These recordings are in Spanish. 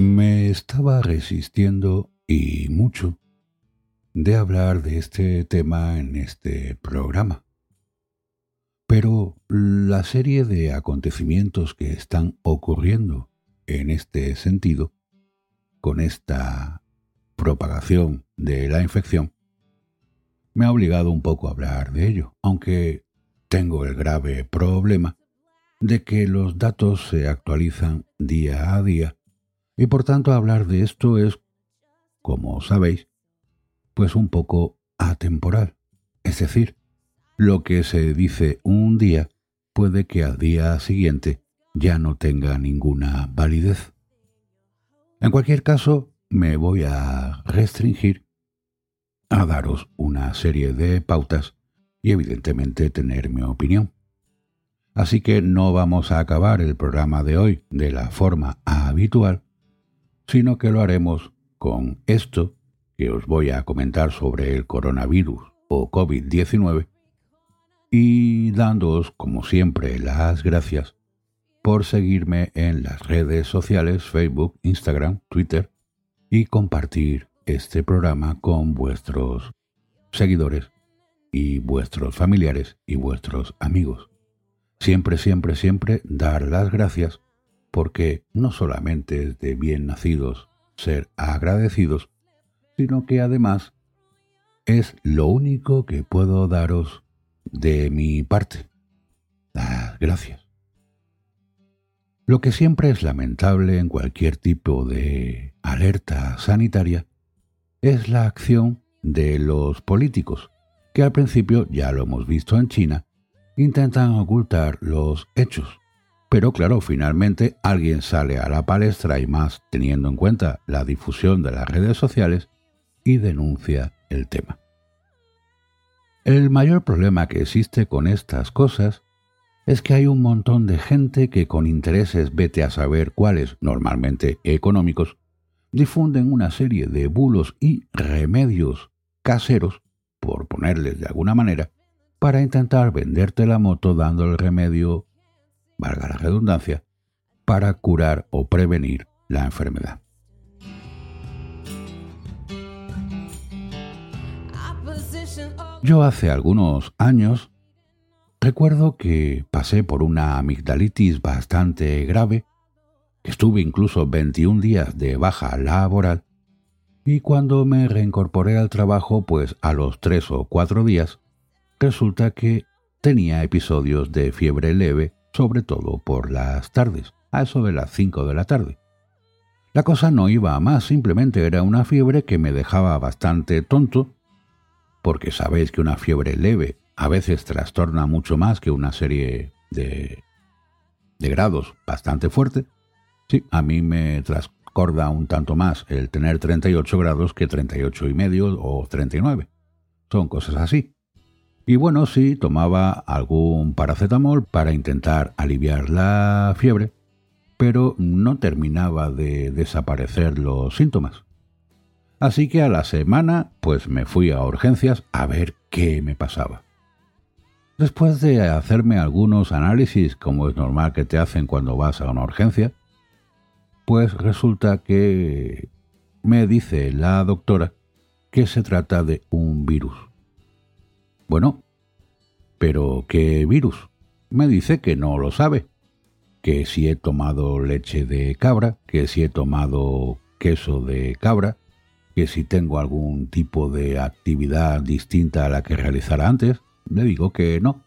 Me estaba resistiendo y mucho de hablar de este tema en este programa. Pero la serie de acontecimientos que están ocurriendo en este sentido, con esta propagación de la infección, me ha obligado un poco a hablar de ello, aunque tengo el grave problema de que los datos se actualizan día a día y por tanto hablar de esto es, como sabéis, pues un poco atemporal. Es decir, lo que se dice un día puede que al día siguiente ya no tenga ninguna validez. En cualquier caso, me voy a restringir a daros una serie de pautas y evidentemente tener mi opinión. Así que no vamos a acabar el programa de hoy de la forma habitual, sino que lo haremos con esto que os voy a comentar sobre el coronavirus o COVID-19 y dándoos, como siempre, las gracias por seguirme en las redes sociales Facebook, Instagram, Twitter y compartir este programa con vuestros seguidores y vuestros familiares y vuestros amigos. Siempre, siempre, siempre dar las gracias porque no solamente es de bien nacidos ser agradecidos, sino que además es lo único que puedo daros de mi parte. Las gracias. Lo que siempre es lamentable en cualquier tipo de alerta sanitaria es la acción de los políticos, que al principio, ya lo hemos visto en China, intentan ocultar los hechos. Pero claro, finalmente alguien sale a la palestra y más teniendo en cuenta la difusión de las redes sociales y denuncia el tema. El mayor problema que existe con estas cosas es que hay un montón de gente que con intereses vete a saber cuáles, normalmente económicos, difunden una serie de bulos y remedios caseros, por ponerles de alguna manera, para intentar venderte la moto dando el remedio, valga la redundancia, para curar o prevenir la enfermedad. Yo hace algunos años recuerdo que pasé por una amigdalitis bastante grave, estuve incluso 21 días de baja laboral, y cuando me reincorporé al trabajo, pues a los tres o cuatro días, resulta que tenía episodios de fiebre leve, sobre todo por las tardes, a eso de las 5 de la tarde. La cosa no iba a más, simplemente era una fiebre que me dejaba bastante tonto porque sabéis que una fiebre leve a veces trastorna mucho más que una serie de, de grados bastante fuerte. Sí, a mí me trascorda un tanto más el tener 38 grados que 38 y medio o 39. Son cosas así. Y bueno, sí, tomaba algún paracetamol para intentar aliviar la fiebre, pero no terminaba de desaparecer los síntomas. Así que a la semana, pues me fui a urgencias a ver qué me pasaba. Después de hacerme algunos análisis, como es normal que te hacen cuando vas a una urgencia, pues resulta que me dice la doctora que se trata de un virus. Bueno, pero ¿qué virus? Me dice que no lo sabe, que si he tomado leche de cabra, que si he tomado queso de cabra, que si tengo algún tipo de actividad distinta a la que realizara antes, le digo que no.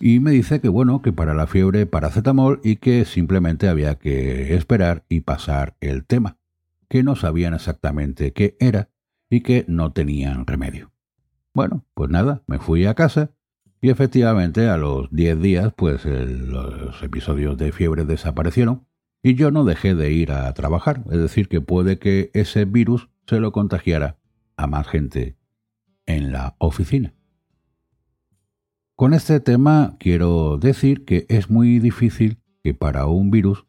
Y me dice que bueno, que para la fiebre paracetamol y que simplemente había que esperar y pasar el tema, que no sabían exactamente qué era y que no tenían remedio. Bueno, pues nada, me fui a casa y efectivamente a los 10 días pues los episodios de fiebre desaparecieron y yo no dejé de ir a trabajar, es decir, que puede que ese virus se lo contagiara a más gente en la oficina. Con este tema quiero decir que es muy difícil que para un virus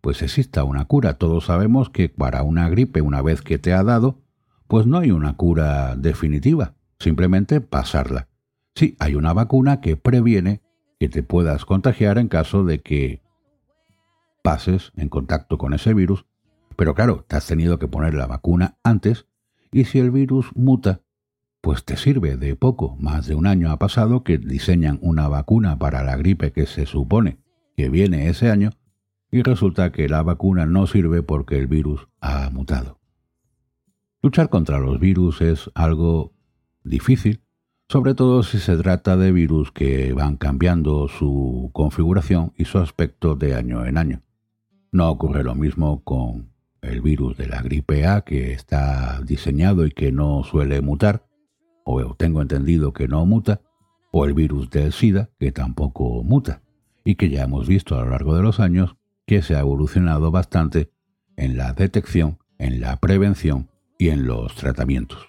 pues exista una cura. Todos sabemos que para una gripe una vez que te ha dado, pues no hay una cura definitiva, simplemente pasarla. Sí, hay una vacuna que previene que te puedas contagiar en caso de que pases en contacto con ese virus Pero claro, te has tenido que poner la vacuna antes y si el virus muta, pues te sirve de poco. Más de un año ha pasado que diseñan una vacuna para la gripe que se supone que viene ese año y resulta que la vacuna no sirve porque el virus ha mutado. Luchar contra los virus es algo difícil, sobre todo si se trata de virus que van cambiando su configuración y su aspecto de año en año. No ocurre lo mismo con el virus de la gripe A que está diseñado y que no suele mutar, o tengo entendido que no muta, o el virus del SIDA que tampoco muta, y que ya hemos visto a lo largo de los años que se ha evolucionado bastante en la detección, en la prevención y en los tratamientos.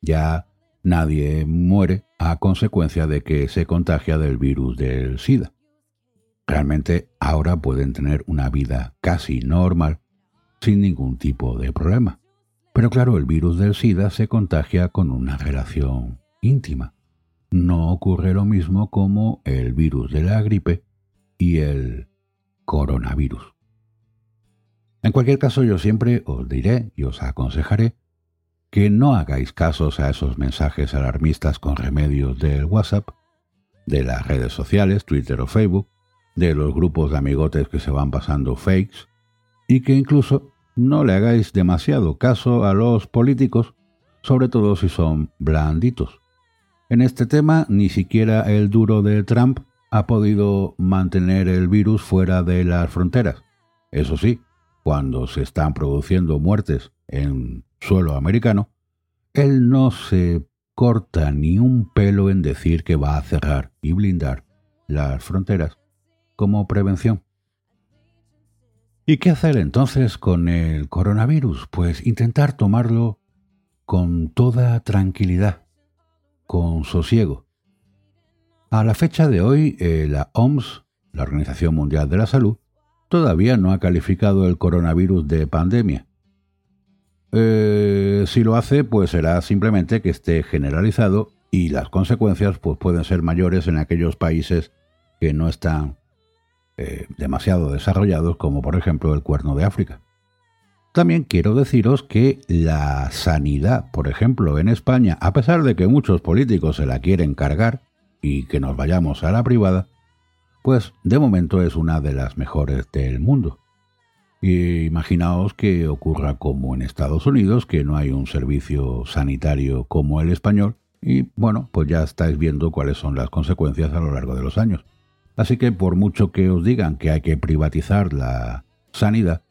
Ya nadie muere a consecuencia de que se contagia del virus del SIDA. Realmente ahora pueden tener una vida casi normal sin ningún tipo de problema. Pero claro, el virus del SIDA se contagia con una relación íntima. No ocurre lo mismo como el virus de la gripe y el coronavirus. En cualquier caso, yo siempre os diré y os aconsejaré que no hagáis casos a esos mensajes alarmistas con remedios del WhatsApp, de las redes sociales, Twitter o Facebook, de los grupos de amigotes que se van pasando fakes, y que incluso no le hagáis demasiado caso a los políticos, sobre todo si son blanditos. En este tema, ni siquiera el duro de Trump ha podido mantener el virus fuera de las fronteras. Eso sí, cuando se están produciendo muertes en suelo americano, él no se corta ni un pelo en decir que va a cerrar y blindar las fronteras como prevención. ¿Y qué hacer entonces con el coronavirus? Pues intentar tomarlo con toda tranquilidad, con sosiego. A la fecha de hoy, eh, la OMS, la Organización Mundial de la Salud, todavía no ha calificado el coronavirus de pandemia. Eh, si lo hace, pues será simplemente que esté generalizado y las consecuencias pues, pueden ser mayores en aquellos países que no están eh, demasiado desarrollados, como por ejemplo el cuerno de África. También quiero deciros que la sanidad, por ejemplo, en España, a pesar de que muchos políticos se la quieren cargar y que nos vayamos a la privada, pues de momento es una de las mejores del mundo. Y imaginaos que ocurra como en Estados Unidos, que no hay un servicio sanitario como el español, y bueno, pues ya estáis viendo cuáles son las consecuencias a lo largo de los años. Así que por mucho que os digan que hay que privatizar la sanidad,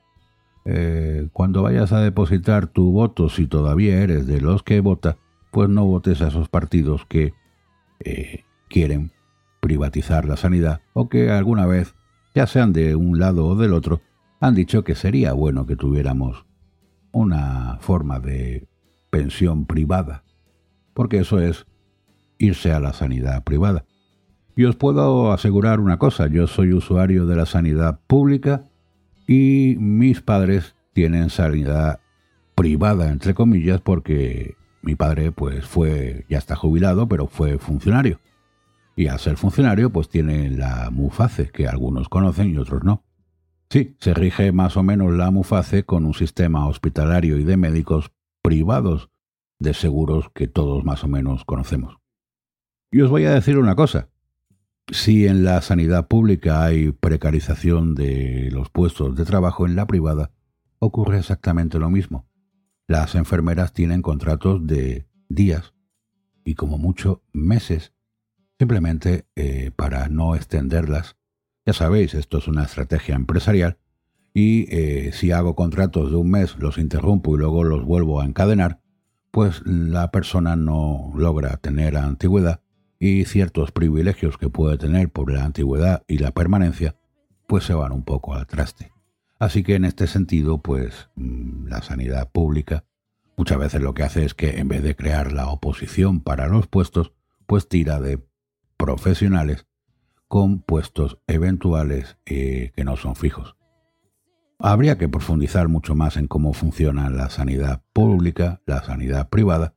eh, cuando vayas a depositar tu voto, si todavía eres de los que vota, pues no votes a esos partidos que eh, quieren privatizar la sanidad o que alguna vez, ya sean de un lado o del otro, han dicho que sería bueno que tuviéramos una forma de pensión privada, porque eso es irse a la sanidad privada. Y os puedo asegurar una cosa, yo soy usuario de la sanidad pública y mis padres tienen sanidad privada, entre comillas, porque mi padre pues fue, ya está jubilado, pero fue funcionario. Y al ser funcionario pues tiene la MUFACE, que algunos conocen y otros no. Sí, se rige más o menos la MUFACE con un sistema hospitalario y de médicos privados de seguros que todos más o menos conocemos. Y os voy a decir una cosa. Si en la sanidad pública hay precarización de los puestos de trabajo en la privada, ocurre exactamente lo mismo. Las enfermeras tienen contratos de días y como mucho meses, simplemente eh, para no extenderlas ya sabéis, esto es una estrategia empresarial y eh, si hago contratos de un mes, los interrumpo y luego los vuelvo a encadenar, pues la persona no logra tener antigüedad y ciertos privilegios que puede tener por la antigüedad y la permanencia, pues se van un poco al traste. Así que en este sentido, pues mm, la sanidad pública muchas veces lo que hace es que en vez de crear la oposición para los puestos, pues tira de profesionales con puestos eventuales eh, que no son fijos. Habría que profundizar mucho más en cómo funciona la sanidad pública, la sanidad privada,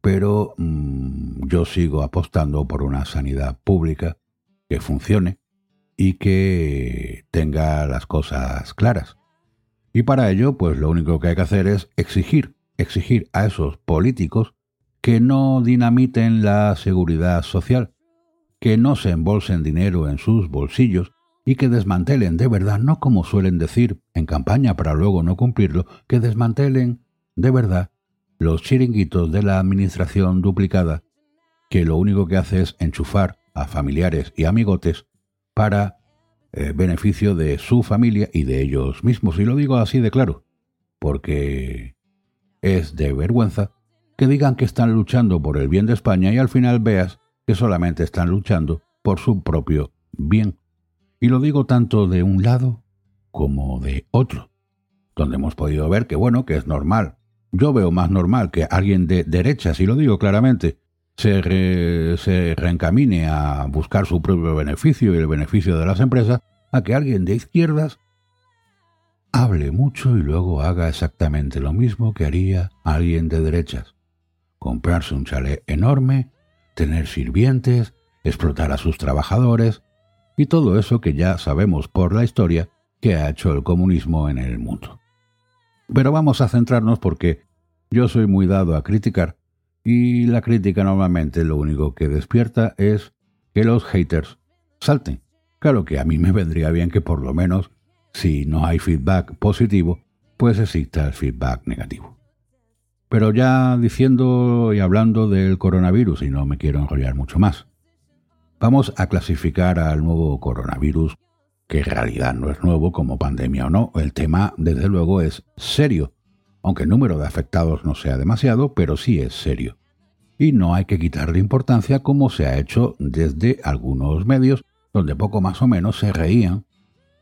pero mm, yo sigo apostando por una sanidad pública que funcione y que tenga las cosas claras. Y para ello, pues lo único que hay que hacer es exigir, exigir a esos políticos que no dinamiten la seguridad social, que no se embolsen dinero en sus bolsillos y que desmantelen de verdad, no como suelen decir en campaña para luego no cumplirlo, que desmantelen de verdad los chiringuitos de la administración duplicada, que lo único que hace es enchufar a familiares y amigotes para eh, beneficio de su familia y de ellos mismos. Y lo digo así de claro, porque es de vergüenza que digan que están luchando por el bien de España y al final veas que solamente están luchando por su propio bien. Y lo digo tanto de un lado como de otro, donde hemos podido ver que bueno, que es normal yo veo más normal que alguien de derechas, y lo digo claramente, se, se reencamine a buscar su propio beneficio y el beneficio de las empresas, a que alguien de izquierdas hable mucho y luego haga exactamente lo mismo que haría alguien de derechas. Comprarse un chalet enorme, tener sirvientes, explotar a sus trabajadores y todo eso que ya sabemos por la historia que ha hecho el comunismo en el mundo. Pero vamos a centrarnos porque yo soy muy dado a criticar y la crítica normalmente lo único que despierta es que los haters salten. Claro que a mí me vendría bien que por lo menos, si no hay feedback positivo, pues exista el feedback negativo. Pero ya diciendo y hablando del coronavirus, y no me quiero enrollar mucho más, vamos a clasificar al nuevo coronavirus que en realidad no es nuevo como pandemia o no. El tema, desde luego, es serio, aunque el número de afectados no sea demasiado, pero sí es serio. Y no hay que quitarle importancia como se ha hecho desde algunos medios, donde poco más o menos se reían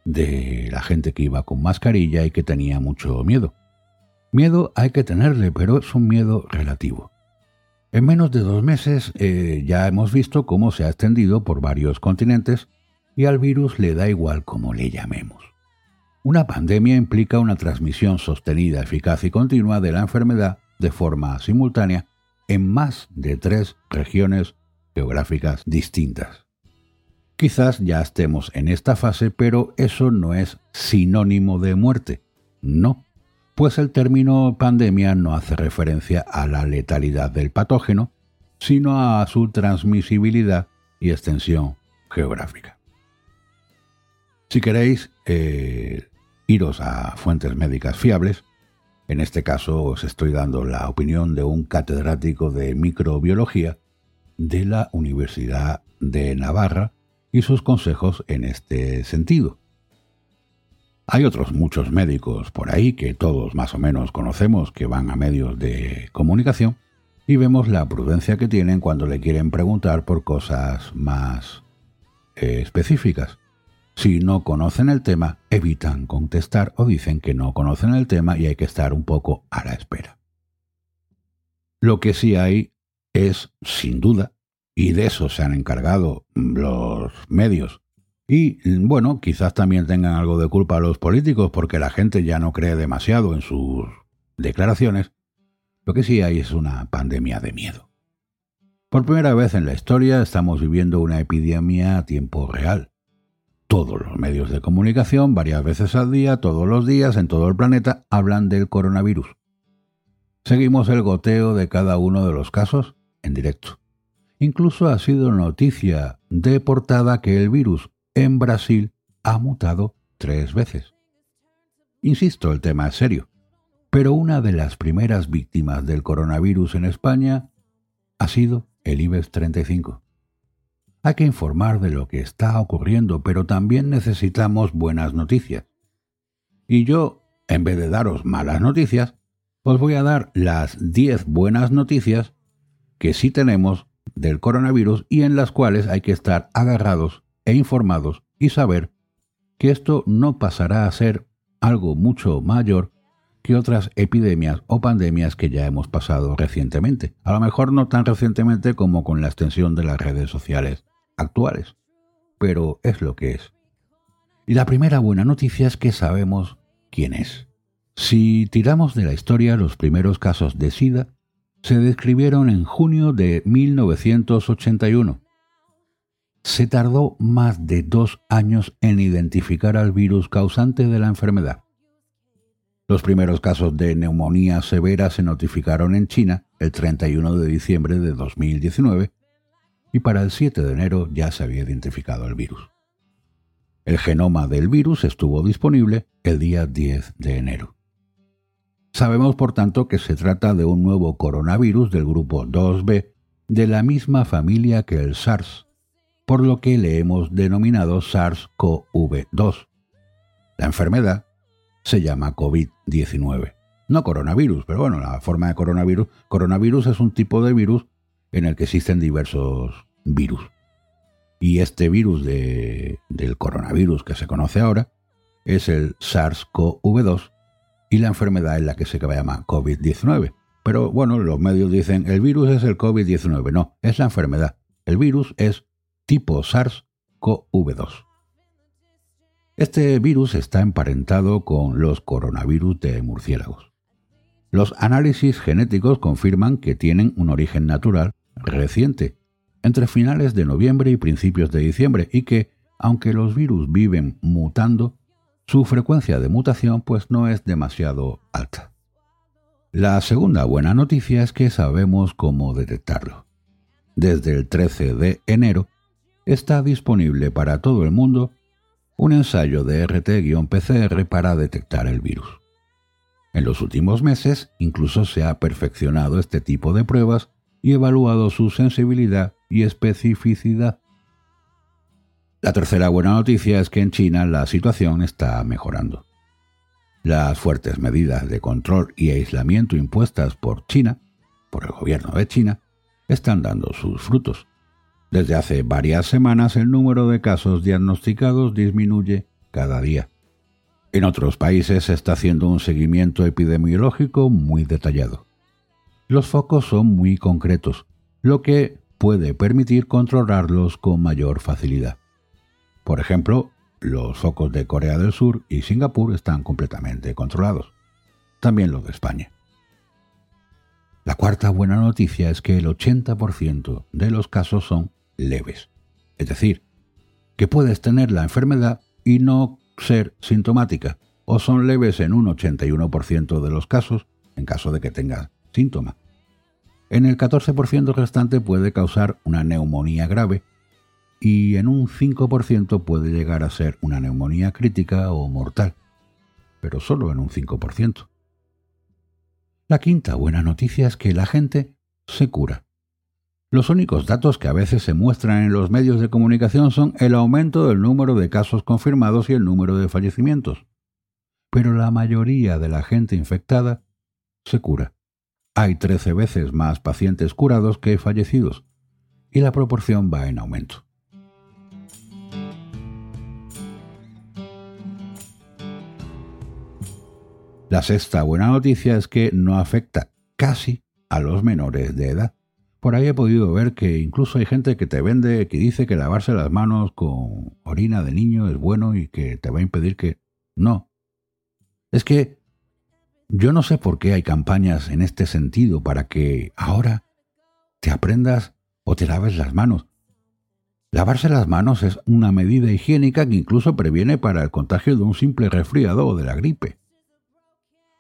de la gente que iba con mascarilla y que tenía mucho miedo. Miedo hay que tenerle, pero es un miedo relativo. En menos de dos meses eh, ya hemos visto cómo se ha extendido por varios continentes y al virus le da igual cómo le llamemos. Una pandemia implica una transmisión sostenida, eficaz y continua de la enfermedad de forma simultánea en más de tres regiones geográficas distintas. Quizás ya estemos en esta fase, pero eso no es sinónimo de muerte. No, pues el término pandemia no hace referencia a la letalidad del patógeno, sino a su transmisibilidad y extensión geográfica. Si queréis eh, iros a fuentes médicas fiables, en este caso os estoy dando la opinión de un catedrático de microbiología de la Universidad de Navarra y sus consejos en este sentido. Hay otros muchos médicos por ahí que todos más o menos conocemos que van a medios de comunicación y vemos la prudencia que tienen cuando le quieren preguntar por cosas más eh, específicas. Si no conocen el tema, evitan contestar o dicen que no conocen el tema y hay que estar un poco a la espera. Lo que sí hay es, sin duda, y de eso se han encargado los medios, y bueno, quizás también tengan algo de culpa los políticos porque la gente ya no cree demasiado en sus declaraciones, lo que sí hay es una pandemia de miedo. Por primera vez en la historia estamos viviendo una epidemia a tiempo real todos los medios de comunicación, varias veces al día, todos los días, en todo el planeta, hablan del coronavirus. Seguimos el goteo de cada uno de los casos en directo. Incluso ha sido noticia de portada que el virus en Brasil ha mutado tres veces. Insisto, el tema es serio, pero una de las primeras víctimas del coronavirus en España ha sido el IBEX 35. Hay que informar de lo que está ocurriendo, pero también necesitamos buenas noticias. Y yo, en vez de daros malas noticias, os voy a dar las 10 buenas noticias que sí tenemos del coronavirus y en las cuales hay que estar agarrados e informados y saber que esto no pasará a ser algo mucho mayor que otras epidemias o pandemias que ya hemos pasado recientemente. A lo mejor no tan recientemente como con la extensión de las redes sociales actuales, pero es lo que es. Y la primera buena noticia es que sabemos quién es. Si tiramos de la historia, los primeros casos de SIDA se describieron en junio de 1981. Se tardó más de dos años en identificar al virus causante de la enfermedad. Los primeros casos de neumonía severa se notificaron en China el 31 de diciembre de 2019 y para el 7 de enero ya se había identificado el virus. El genoma del virus estuvo disponible el día 10 de enero. Sabemos, por tanto, que se trata de un nuevo coronavirus del grupo 2B de la misma familia que el SARS, por lo que le hemos denominado SARS-CoV-2. La enfermedad se llama COVID-19. No coronavirus, pero bueno, la forma de coronavirus. Coronavirus es un tipo de virus en el que existen diversos virus. Y este virus del coronavirus que se conoce ahora es el SARS-CoV-2 y la enfermedad es la que se llama COVID-19. Pero bueno, los medios dicen el virus es el COVID-19. No, es la enfermedad. El virus es tipo SARS-CoV-2. Este virus está emparentado con los coronavirus de murciélagos. Los análisis genéticos confirman que tienen un origen natural reciente, entre finales de noviembre y principios de diciembre, y que, aunque los virus viven mutando, su frecuencia de mutación pues no es demasiado alta. La segunda buena noticia es que sabemos cómo detectarlo. Desde el 13 de enero está disponible para todo el mundo un ensayo de RT-PCR para detectar el virus. En los últimos meses incluso se ha perfeccionado este tipo de pruebas y evaluado su sensibilidad y especificidad. La tercera buena noticia es que en China la situación está mejorando. Las fuertes medidas de control y aislamiento impuestas por China, por el gobierno de China, están dando sus frutos. Desde hace varias semanas el número de casos diagnosticados disminuye cada día. En otros países se está haciendo un seguimiento epidemiológico muy detallado. Los focos son muy concretos, lo que puede permitir controlarlos con mayor facilidad. Por ejemplo, los focos de Corea del Sur y Singapur están completamente controlados. También los de España. La cuarta buena noticia es que el 80% de los casos son leves. Es decir, que puedes tener la enfermedad y no ser sintomática, o son leves en un 81% de los casos, en caso de que tengas síntomas. En el 14% restante puede causar una neumonía grave y en un 5% puede llegar a ser una neumonía crítica o mortal, pero solo en un 5%. La quinta buena noticia es que la gente se cura. Los únicos datos que a veces se muestran en los medios de comunicación son el aumento del número de casos confirmados y el número de fallecimientos. Pero la mayoría de la gente infectada se cura. Hay 13 veces más pacientes curados que fallecidos, y la proporción va en aumento. La sexta buena noticia es que no afecta casi a los menores de edad. Por ahí he podido ver que incluso hay gente que te vende, que dice que lavarse las manos con orina de niño es bueno y que te va a impedir que... No. Es que yo no sé por qué hay campañas en este sentido para que ahora te aprendas o te laves las manos. Lavarse las manos es una medida higiénica que incluso previene para el contagio de un simple resfriado o de la gripe.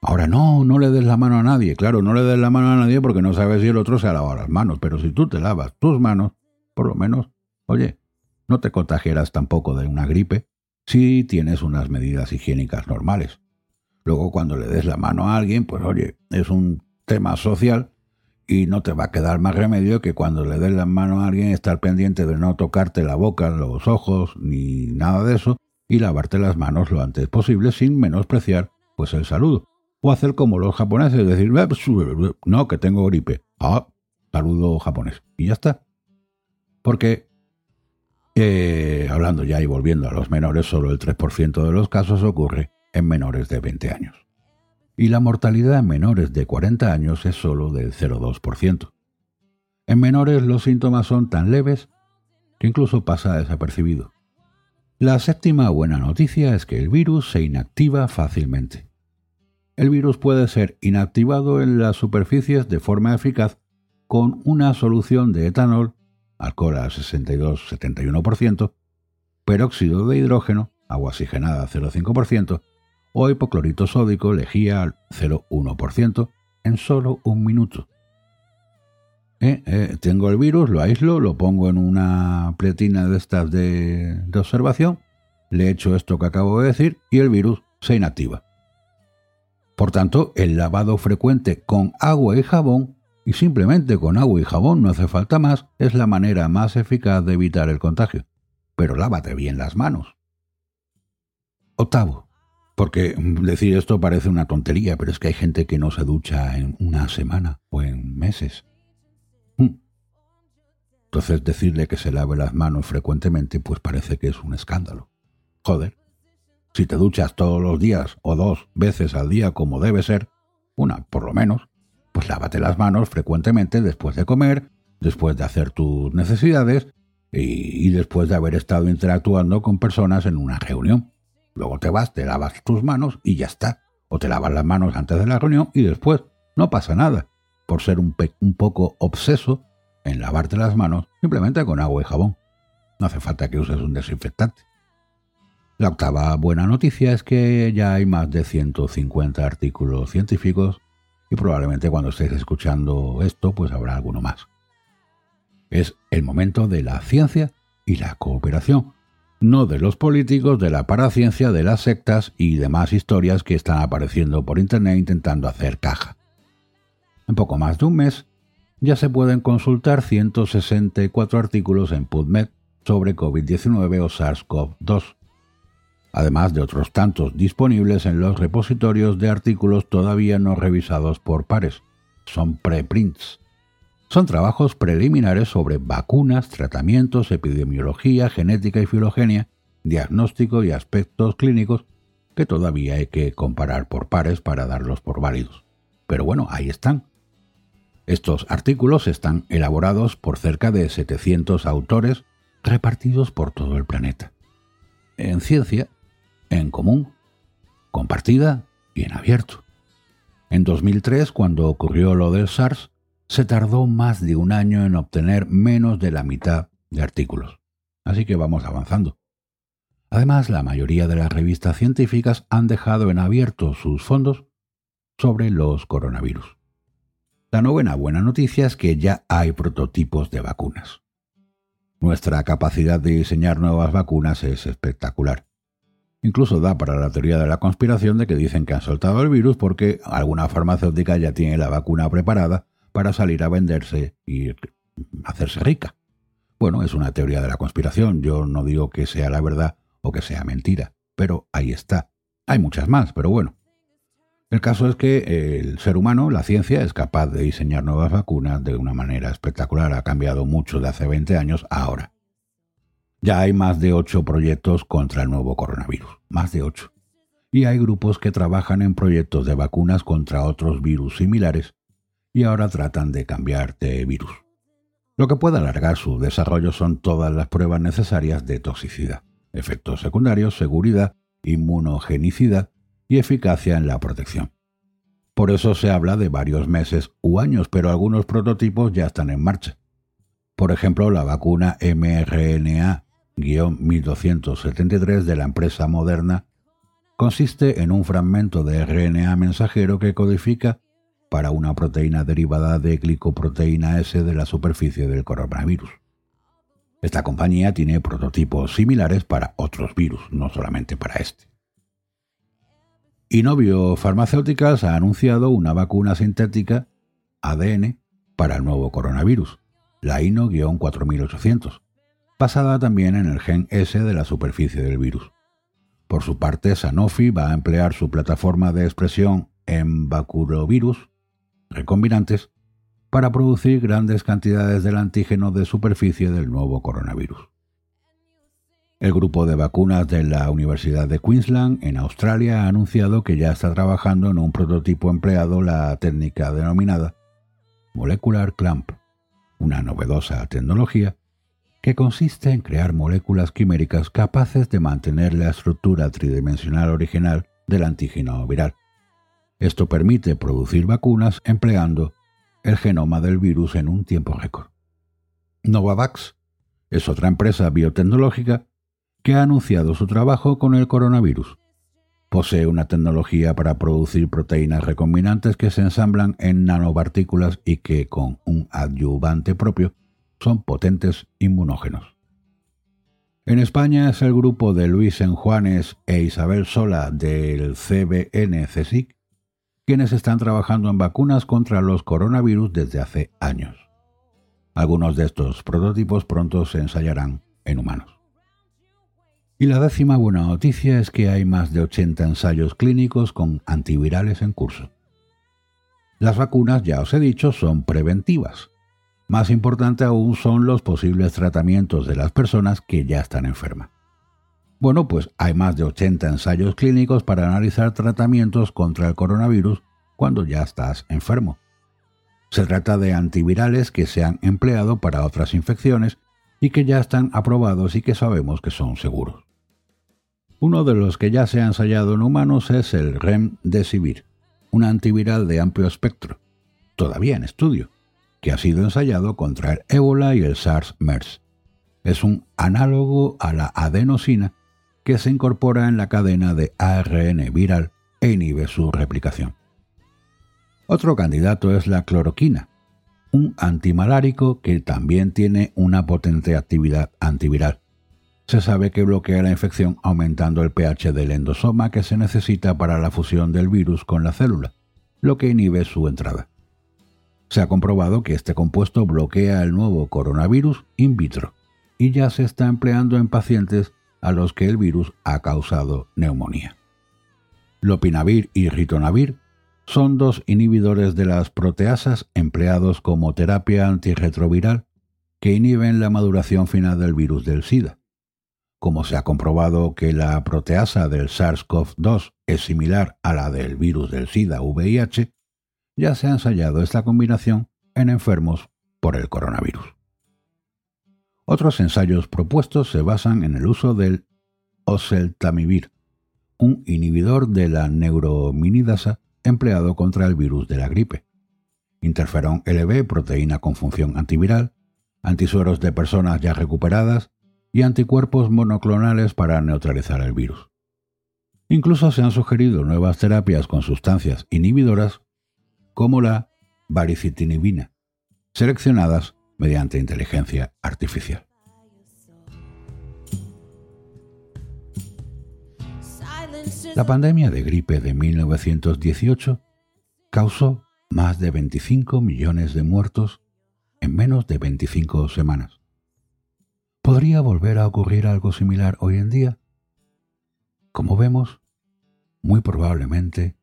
Ahora no, no le des la mano a nadie. Claro, no le des la mano a nadie porque no sabes si el otro se ha lavado las manos. Pero si tú te lavas tus manos, por lo menos, oye, no te contagiarás tampoco de una gripe si tienes unas medidas higiénicas normales. Luego cuando le des la mano a alguien, pues oye, es un tema social y no te va a quedar más remedio que cuando le des la mano a alguien estar pendiente de no tocarte la boca, los ojos, ni nada de eso, y lavarte las manos lo antes posible sin menospreciar pues el saludo o hacer como los japoneses, decir, no, que tengo gripe. Ah, saludo japonés. Y ya está. Porque, eh, hablando ya y volviendo a los menores, solo el 3% de los casos ocurre en menores de 20 años. Y la mortalidad en menores de 40 años es solo del 0,2%. En menores los síntomas son tan leves que incluso pasa desapercibido. La séptima buena noticia es que el virus se inactiva fácilmente el virus puede ser inactivado en las superficies de forma eficaz con una solución de etanol, alcohol a 62-71%, peróxido de hidrógeno, agua oxigenada a 0,5%, o hipoclorito sódico lejía al 0,1% en solo un minuto. Eh, eh, tengo el virus, lo aíslo, lo pongo en una pletina de estas de, de observación, le echo esto que acabo de decir y el virus se inactiva. Por tanto, el lavado frecuente con agua y jabón, y simplemente con agua y jabón no hace falta más, es la manera más eficaz de evitar el contagio. Pero lávate bien las manos. Octavo, porque decir esto parece una tontería, pero es que hay gente que no se ducha en una semana o en meses. Hmm. Entonces decirle que se lave las manos frecuentemente pues parece que es un escándalo. Joder. Si te duchas todos los días o dos veces al día como debe ser, una por lo menos, pues lávate las manos frecuentemente después de comer, después de hacer tus necesidades y, después de haber estado interactuando con personas en una reunión. Luego te vas, te lavas tus manos y ya está. O te lavas las manos antes de la reunión y después. No pasa nada. Por ser un, un poco obseso en lavarte las manos simplemente con agua y jabón. No hace falta que uses un desinfectante. La octava buena noticia es que ya hay más de 150 artículos científicos y probablemente cuando estéis escuchando esto pues habrá alguno más. Es el momento de la ciencia y la cooperación, no de los políticos, de la paraciencia, de las sectas y demás historias que están apareciendo por Internet intentando hacer caja. En poco más de un mes ya se pueden consultar 164 artículos en PubMed sobre COVID-19 o SARS-CoV-2 además de otros tantos disponibles en los repositorios de artículos todavía no revisados por pares. Son preprints. Son trabajos preliminares sobre vacunas, tratamientos, epidemiología, genética y filogenia, diagnóstico y aspectos clínicos que todavía hay que comparar por pares para darlos por válidos. Pero bueno, ahí están. Estos artículos están elaborados por cerca de 700 autores repartidos por todo el planeta. En ciencia, en común, compartida y en abierto. En 2003, cuando ocurrió lo del SARS, se tardó más de un año en obtener menos de la mitad de artículos. Así que vamos avanzando. Además, la mayoría de las revistas científicas han dejado en abierto sus fondos sobre los coronavirus. La novena buena noticia es que ya hay prototipos de vacunas. Nuestra capacidad de diseñar nuevas vacunas es espectacular. Incluso da para la teoría de la conspiración de que dicen que han soltado el virus porque alguna farmacéutica ya tiene la vacuna preparada para salir a venderse y hacerse rica. Bueno, es una teoría de la conspiración, yo no digo que sea la verdad o que sea mentira, pero ahí está. Hay muchas más, pero bueno. El caso es que el ser humano, la ciencia, es capaz de diseñar nuevas vacunas de una manera espectacular. Ha cambiado mucho de hace 20 años a ahora. Ya hay más de ocho proyectos contra el nuevo coronavirus, más de ocho. Y hay grupos que trabajan en proyectos de vacunas contra otros virus similares y ahora tratan de cambiar de virus. Lo que puede alargar su desarrollo son todas las pruebas necesarias de toxicidad, efectos secundarios, seguridad, inmunogenicidad y eficacia en la protección. Por eso se habla de varios meses u años, pero algunos prototipos ya están en marcha. Por ejemplo, la vacuna mRNA 1273 de la empresa Moderna consiste en un fragmento de RNA mensajero que codifica para una proteína derivada de glicoproteína S de la superficie del coronavirus. Esta compañía tiene prototipos similares para otros virus, no solamente para este. Inovio Pharmaceuticals ha anunciado una vacuna sintética ADN para el nuevo coronavirus, la INO-4800, basada también en el gen S de la superficie del virus. Por su parte, Sanofi va a emplear su plataforma de expresión en bacurovirus recombinantes para producir grandes cantidades del antígeno de superficie del nuevo coronavirus. El grupo de vacunas de la Universidad de Queensland en Australia ha anunciado que ya está trabajando en un prototipo empleado la técnica denominada Molecular Clamp, una novedosa tecnología que consiste en crear moléculas quiméricas capaces de mantener la estructura tridimensional original del antígeno viral. Esto permite producir vacunas empleando el genoma del virus en un tiempo récord. Novavax es otra empresa biotecnológica que ha anunciado su trabajo con el coronavirus. Posee una tecnología para producir proteínas recombinantes que se ensamblan en nanopartículas y que, con un adyuvante propio, son potentes inmunógenos. En España es el grupo de Luis Enjuanes e Isabel Sola del CBN CSIC quienes están trabajando en vacunas contra los coronavirus desde hace años. Algunos de estos prototipos pronto se ensayarán en humanos. Y la décima buena noticia es que hay más de 80 ensayos clínicos con antivirales en curso. Las vacunas, ya os he dicho, son preventivas. Más importante aún son los posibles tratamientos de las personas que ya están enfermas. Bueno, pues hay más de 80 ensayos clínicos para analizar tratamientos contra el coronavirus cuando ya estás enfermo. Se trata de antivirales que se han empleado para otras infecciones y que ya están aprobados y que sabemos que son seguros. Uno de los que ya se ha ensayado en humanos es el Remdesivir, un antiviral de amplio espectro, todavía en estudio, que ha sido ensayado contra el ébola y el SARS-MERS. Es un análogo a la adenosina que se incorpora en la cadena de ARN viral e inhibe su replicación. Otro candidato es la cloroquina, un antimalárico que también tiene una potente actividad antiviral. Se sabe que bloquea la infección aumentando el pH del endosoma que se necesita para la fusión del virus con la célula, lo que inhibe su entrada. Se ha comprobado que este compuesto bloquea el nuevo coronavirus in vitro y ya se está empleando en pacientes a los que el virus ha causado neumonía. Lopinavir y ritonavir son dos inhibidores de las proteasas empleados como terapia antirretroviral que inhiben la maduración final del virus del SIDA. Como se ha comprobado que la proteasa del SARS-CoV-2 es similar a la del virus del SIDA-VIH, ya se ha ensayado esta combinación en enfermos por el coronavirus. Otros ensayos propuestos se basan en el uso del oseltamivir, un inhibidor de la neurominidasa empleado contra el virus de la gripe. Interferón LB, proteína con función antiviral, antisueros de personas ya recuperadas y anticuerpos monoclonales para neutralizar el virus. Incluso se han sugerido nuevas terapias con sustancias inhibidoras como la baricitinibina, seleccionadas mediante inteligencia artificial. La pandemia de gripe de 1918 causó más de 25 millones de muertos en menos de 25 semanas. ¿Podría volver a ocurrir algo similar hoy en día? Como vemos, muy probablemente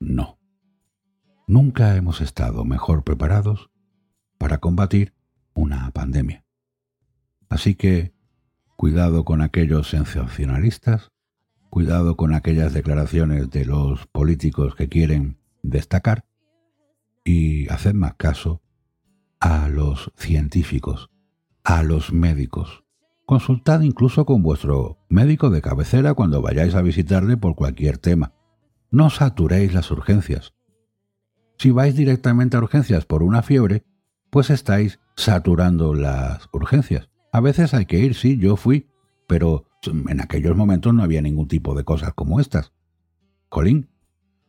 no. Nunca hemos estado mejor preparados para combatir una pandemia. Así que, cuidado con aquellos sensacionalistas Cuidado con aquellas declaraciones de los políticos que quieren destacar y haced más caso a los científicos, a los médicos. Consultad incluso con vuestro médico de cabecera cuando vayáis a visitarle por cualquier tema. No saturéis las urgencias. Si vais directamente a urgencias por una fiebre, pues estáis saturando las urgencias. A veces hay que ir, sí, yo fui, pero en aquellos momentos no había ningún tipo de cosas como estas. Colín,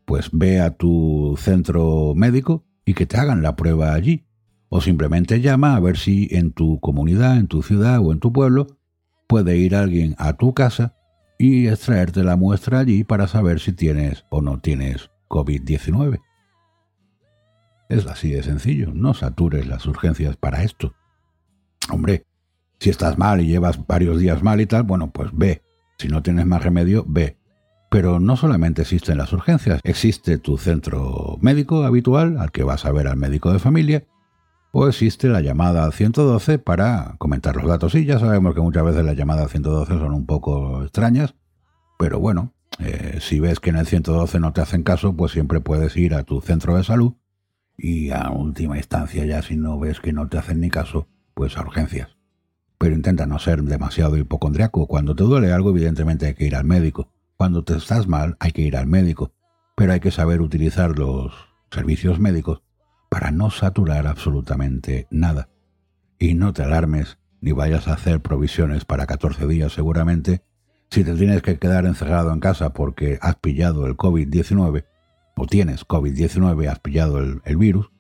pues ve a tu centro médico y que te hagan la prueba allí. O simplemente llama a ver si en tu comunidad, en tu ciudad o en tu pueblo puede ir alguien a tu casa y extraerte la muestra allí para saber si tienes o no tienes COVID-19. Es así de sencillo, no satures las urgencias para esto. Hombre, si estás mal y llevas varios días mal y tal, bueno, pues ve. Si no tienes más remedio, ve. Pero no solamente existen las urgencias, existe tu centro médico habitual al que vas a ver al médico de familia, o existe la llamada al 112 para comentar los datos. Y ya sabemos que muchas veces las llamadas al 112 son un poco extrañas, pero bueno, eh, si ves que en el 112 no te hacen caso, pues siempre puedes ir a tu centro de salud y a última instancia ya si no ves que no te hacen ni caso, pues a urgencias pero intenta no ser demasiado hipocondriaco. Cuando te duele algo, evidentemente hay que ir al médico. Cuando te estás mal, hay que ir al médico. Pero hay que saber utilizar los servicios médicos para no saturar absolutamente nada. Y no te alarmes ni vayas a hacer provisiones para 14 días seguramente Si te tienes que quedar encerrado en casa porque has pillado el COVID-19, o tienes COVID-19, has pillado el, virus,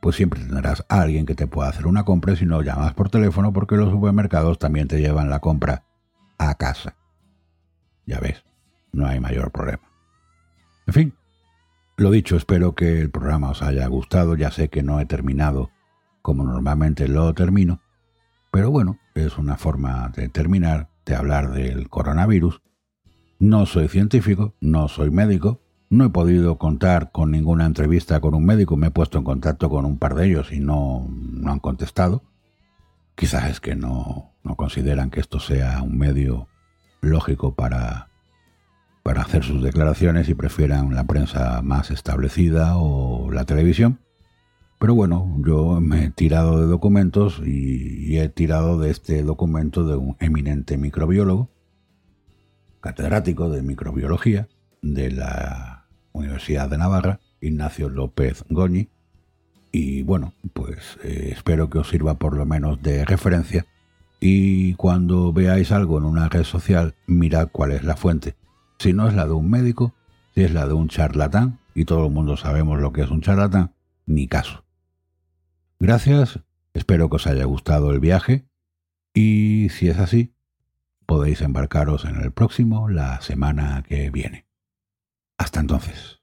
pues siempre tendrás a alguien que te pueda hacer una compra si no llamas por teléfono porque los supermercados también te llevan la compra a casa. Ya ves, no hay mayor problema. En fin, lo dicho, espero que el programa os haya gustado. Ya sé que no he terminado como normalmente lo termino, pero bueno, es una forma de terminar, de hablar del coronavirus. No soy científico, no soy médico, no he podido contar con ninguna entrevista con un médico, me he puesto en contacto con un par de ellos y no, no han contestado. Quizás es que no, no consideran que esto sea un medio lógico para, para hacer sus declaraciones y prefieran la prensa más establecida o la televisión. Pero bueno, yo me he tirado de documentos y, he tirado de este documento de un eminente microbiólogo, catedrático de microbiología de la Universidad de Navarra, Ignacio López Goñi. Y bueno, pues eh, espero que os sirva por lo menos de referencia y cuando veáis algo en una red social, mirad cuál es la fuente. Si no es la de un médico, si es la de un charlatán, y todo el mundo sabemos lo que es un charlatán, ni caso. Gracias, espero que os haya gustado el viaje, y si es así, podéis embarcaros en el próximo la semana que viene. Hasta entonces.